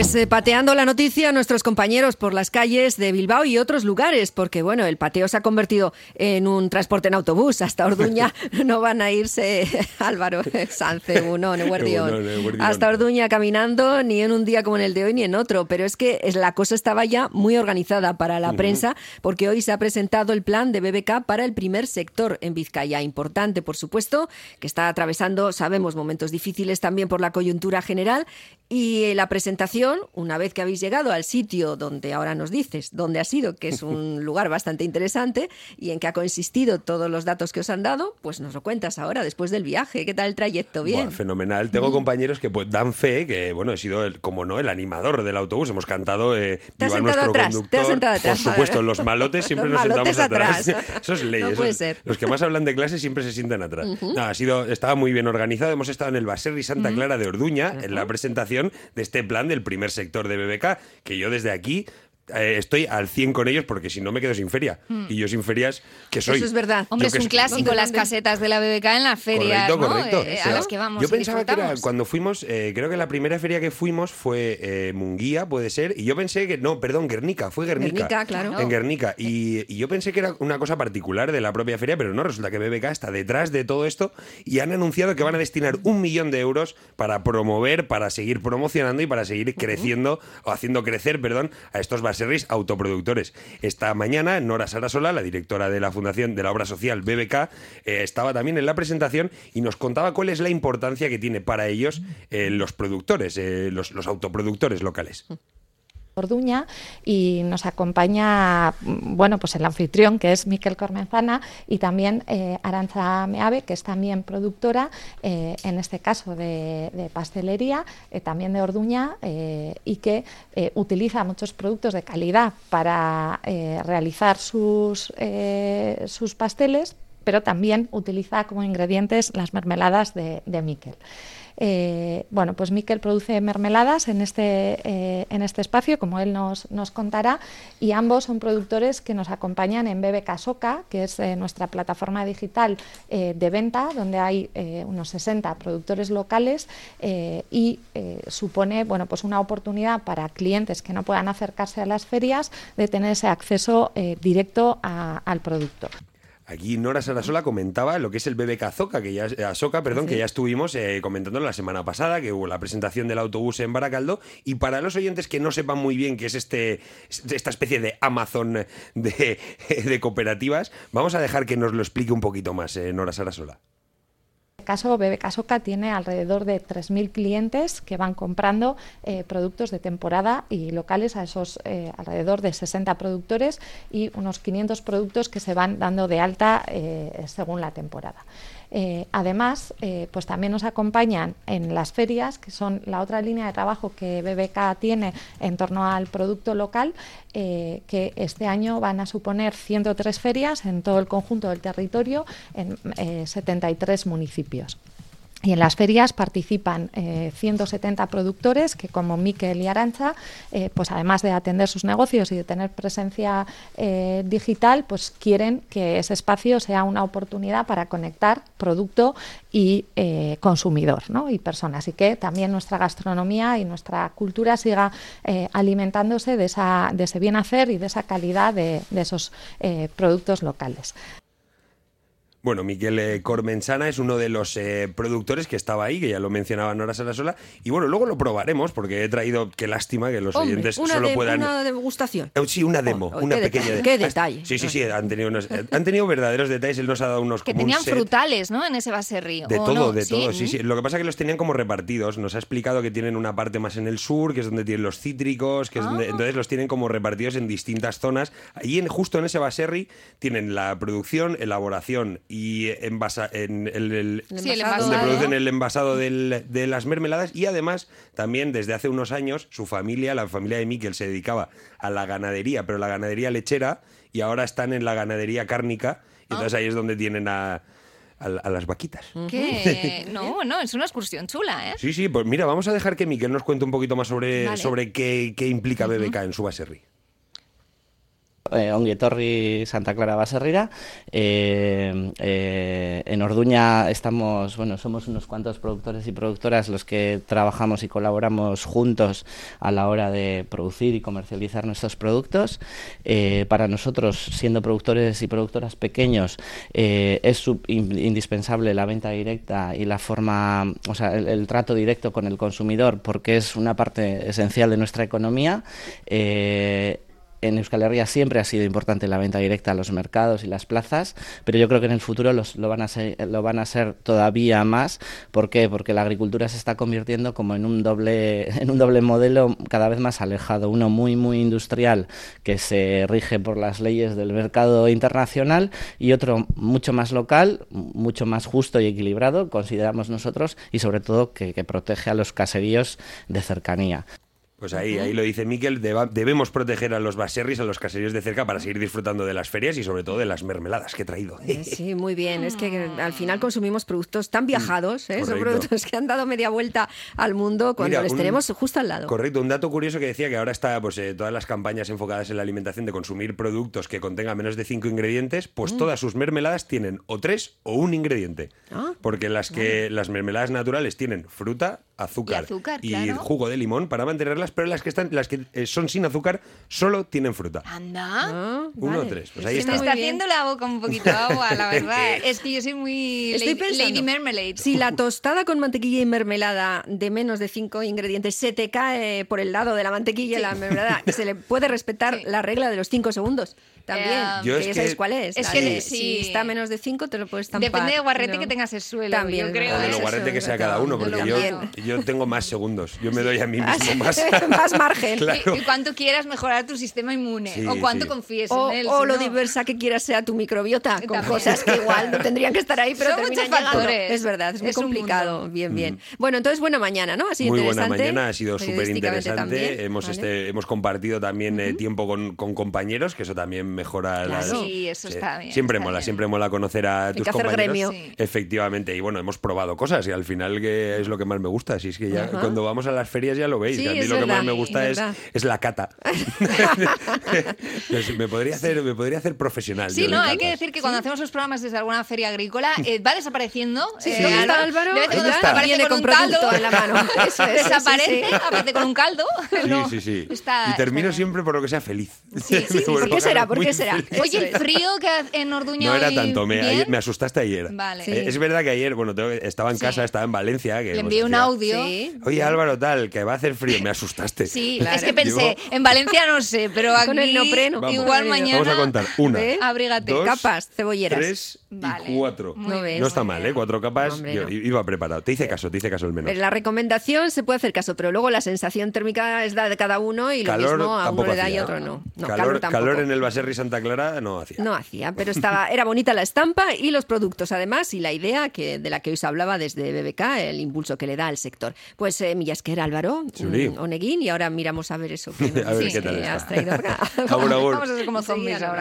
Pues eh, pateando la noticia a nuestros compañeros por las calles de Bilbao y otros lugares, porque bueno, el pateo se ha convertido en un transporte en autobús. Hasta Orduña no van a irse Álvaro Sanz, uno, hasta Orduña caminando, ni en un día como en el de hoy, ni en otro. Pero es que la cosa estaba ya muy organizada para la prensa, porque hoy se ha presentado el plan de BBK para el primer sector en Vizcaya. Importante, por supuesto, que está atravesando, sabemos, momentos difíciles también por la coyuntura general. Y la presentación, una vez que habéis llegado al sitio donde ahora nos dices dónde ha sido, que es un lugar bastante interesante y en que ha consistido todos los datos que os han dado, pues nos lo cuentas ahora, después del viaje. ¿Qué tal el trayecto? Bien. fenomenal. Tengo compañeros que pues, dan fe que, bueno, he sido, el, como no, el animador del autobús. Hemos cantado eh, ¿Te has nuestro atrás? conductor. ¿Te has sentado atrás? Por supuesto, los malotes siempre nos sentamos atrás. Eso es ley. No puede ser. Los que más hablan de clase siempre se sientan atrás. ha sido, estaba muy bien organizado. Hemos estado en el Baserri Santa Clara de Orduña, en la presentación de este plan del primer sector de BBK, que yo desde aquí eh, estoy al 100 con ellos porque si no me quedo sin feria. Hmm. Y yo sin ferias, que soy? Eso es verdad. Hombre, es un clásico las casetas de la BBK en las ferias, correcto, eh, a las que vamos Yo pensaba que era cuando fuimos, eh, creo que la primera feria que fuimos fue Munguía, puede ser, y yo pensé que, no, perdón, Guernica, fue Guernica. Guernica, claro. En Guernica. Y, y, yo pensé que era una cosa particular de la propia feria, pero no, resulta que BBK está detrás de todo esto y han anunciado que van a destinar un millón de euros para promover, para seguir promocionando y para seguir creciendo, o haciendo crecer, perdón, a estos baserris autoproductivos esta mañana, Nora Sarasola, la directora de la Fundación de la Obra Social BBK, eh, estaba también en la presentación y nos contaba cuál es la importancia que tiene para ellos eh, los productores, eh, los autoproductores locales. Orduña y nos acompaña bueno pues el anfitrión que es Miquel Cormenzana y también eh, Aranza Meave que es también productora eh, en este caso de, pastelería eh, también de Orduña y que utiliza muchos productos de calidad para realizar sus, sus pasteles pero también utiliza como ingredientes las mermeladas de, de Miquel. Eh, bueno, pues Miquel produce mermeladas en este, eh, en este espacio, como él nos, nos, contará, y ambos son productores que nos acompañan en BBK Soca, que es eh, nuestra plataforma digital de venta, donde hay unos 60 productores locales y supone bueno, pues una oportunidad para clientes que no puedan acercarse a las ferias de tener ese acceso directo al producto. Aquí Nora Sarasola comentaba lo que es el BBK Azoka, que ya, Azoka, perdón, que ya estuvimos eh, comentando la semana pasada, que hubo la presentación del autobús en Baracaldo. Y para los oyentes que no sepan muy bien qué es este, esta especie de Amazon de, de cooperativas, vamos a dejar que nos lo explique un poquito más, eh, Nora Sarasola caso, BBK tiene alrededor de 3.000 clientes que van comprando eh, productos de temporada y locales a esos eh, alrededor de 60 productores y unos 500 productos que se van dando de alta eh, según la temporada. Eh, además, eh, pues también nos acompañan en las ferias, que son la otra línea de trabajo que BBK tiene en torno al producto local, eh, que este año van a suponer 103 ferias en todo el conjunto del territorio en 73 municipios. Y en las ferias participan 170 productores que, como Miquel y Arancha, pues además de atender sus negocios y de tener presencia digital, pues quieren que ese espacio sea una oportunidad para conectar producto y eh, consumidor ¿no? y persona. Así que también nuestra gastronomía y nuestra cultura siga eh, alimentándose de, esa, de ese bien hacer y de esa calidad de, esos eh, productos locales. Bueno, Miguel eh, Cormensana es uno de los eh, productores que estaba ahí, que ya lo mencionaba Nora Sarasola. Y bueno, luego lo probaremos, porque he traído, qué lástima que los oyentes solo puedan. Una degustación. Eh, sí, una demo, una pequeña Qué detalle. Sí, sí, sí, han tenido, han tenido verdaderos detalles. Él nos ha dado unos. Que tenían frutales, ¿no? En ese río. De todo, de todo, sí, sí. Lo que pasa es que los tenían como repartidos. Nos ha explicado que tienen una parte más en el sur, que es donde tienen los cítricos, que ah. entonces los tienen como repartidos en distintas zonas. Allí, en, justo en ese baserri, tienen la producción, elaboración y envasado en el, donde producen el envasado de las mermeladas y además también desde hace unos años su familia, la familia de Miquel, se dedicaba a la ganadería, pero la ganadería lechera y ahora están en la ganadería cárnica y entonces ahí es donde tienen a, las vaquitas. ¿Qué? No, no, es una excursión chula, ¿eh? Sí, sí, pues mira, vamos a dejar que Miquel nos cuente un poquito más sobre, sobre qué, implica BBK en su baserri. Eh, Onguietorri Santa Clara Baserrira. Eh, eh, en Orduña estamos, bueno, somos unos cuantos productores y productoras los que trabajamos y colaboramos juntos a la hora de producir y comercializar nuestros productos. Eh, para nosotros, siendo productores y productoras pequeños, es indispensable la venta directa y la forma, o sea, el, el trato directo con el consumidor, porque es una parte esencial de nuestra economía. Eh, en Euskal Herria siempre ha sido importante la venta directa a los mercados y las plazas, pero yo creo que en el futuro los- lo, van a ser, lo van a ser todavía más. ¿Por qué? Porque la agricultura se está convirtiendo como en un doble, en un doble modelo cada vez más alejado. Uno muy, muy industrial que se rige por las leyes del mercado internacional y otro mucho más local, mucho más justo y equilibrado, consideramos nosotros, y sobre todo que, que protege a los caseríos de cercanía. Pues ahí, ahí lo dice Miquel, deba- debemos proteger a los baserris, a los caseríos de cerca para seguir disfrutando de las ferias y sobre todo de las mermeladas que he traído. Eh, Sí, muy bien. Es que al final consumimos productos tan viajados, ¿eh? son productos que han dado media vuelta al mundo cuando Mira, les un- tenemos justo al lado. Correcto, un dato curioso que decía que ahora está pues eh, todas las campañas enfocadas en la alimentación de consumir productos que contengan menos de cinco ingredientes, pues todas sus mermeladas tienen o tres o un ingrediente. Mm. Ah, Porque las que las mermeladas naturales tienen fruta, azúcar Y azúcar, claro. jugo de limón para mantenerlas, pero las que están las que eh, son sin azúcar solo tienen fruta. Anda. Ah, Uno vale. o tres, pues ahí Se está. me está haciendo la boca un poquito de agua, la verdad. Es que yo soy muy Estoy lady, pensando, lady Marmalade. Si la tostada con mantequilla y mermelada de menos de cinco ingredientes se te cae por el lado de la mantequilla y la mermelada, se le puede respetar Sí. la regla de los cinco segundos. También, Eh, Yo que es ya que- sabéis cuál es. Es que de sí. Si está menos de cinco, te lo puedes tampar. Depende de guarrete ¿no? que tengas el suelo. También, yo creo. O de lo guarrete que sea cada uno, porque yo. Yo tengo más segundos. Yo me doy a mí Ah, mismo más. más margen. Claro. Y, y cuánto quieras mejorar tu sistema inmune. Sí, o cuánto sí. confíes O, en él. o si lo no- diversa que quieras sea tu microbiota, con También. cosas que igual no tendrían que estar ahí, pero Son terminan muchos llegando. factores. Es verdad, es muy Es complicado. Bien, bien. Bueno, entonces buena mañana, ¿no? Ha sido Mm. Muy buena mañana, ha sido súper interesante. Hemos, ¿vale? este, hemos compartido también eh, tiempo con, con compañeros, que eso también mejora la. Claro. Sí, eso está bien, Siempre está mola, bien. siempre mola conocer a tus que hacer compañeros. gremio. Sí. Efectivamente, y bueno, hemos probado cosas y al final que es lo que más me gusta. Si es que ya Ajá. cuando vamos a las ferias ya lo veis. Sí, a mí lo que más me gusta es es, la cata. Pues me, podría hacer, me podría hacer profesional. Sí, no, hay que decir que cuando hacemos los programas desde alguna feria agrícola eh, va desapareciendo. Sí, eh, sí, ¿dónde está Álvaro? De vez con, con un caldo. en la mano. Eso es, Desaparece, sí, sí. aparece con un caldo. No, Sí, sí, sí. está- y termino está- siempre por lo que sea feliz. Sí, sí, ¿por qué será? ¿Por qué será? Oye, el frío que hace en Orduña No era tanto, me, me asustaste ayer. Vale. Eh, Es verdad que ayer, bueno, estaba en casa, estaba en Valencia. Que Le envié un decía, Sí. Oye, Álvaro, tal, que va a hacer frío. Me asustaste. Sí, Claro. es que pensé, Digo, en Valencia no sé, pero aquí Con el neopreno. Igual Vamos mañana. Vamos a contar. Una. Abrígate. dos, Capas, cebolleras. tres Vale. y cuatro. No ves. No está mal, ¿eh? Cuatro capas. Hombre, yo no. iba preparado. Te hice caso, te hice caso el menos. La recomendación se puede hacer caso, pero luego la sensación térmica es la de cada uno y lo calor mismo a uno tampoco le da y hacía. otro no. No, calor, calor tampoco. calor en el Baserri Santa Clara no hacía. No hacía, pero estaba, era bonita la estampa y los productos además y la idea que, de la que hoy se hablaba desde BBK, el impulso que le da al sector. Pues eh, Millasquer, Álvaro, mm, Oneguín y ahora miramos a ver eso que A ver qué tal eh, está. has traído acá. Agur, agur. Vamos a ser como Enseguida zombies nos ahora.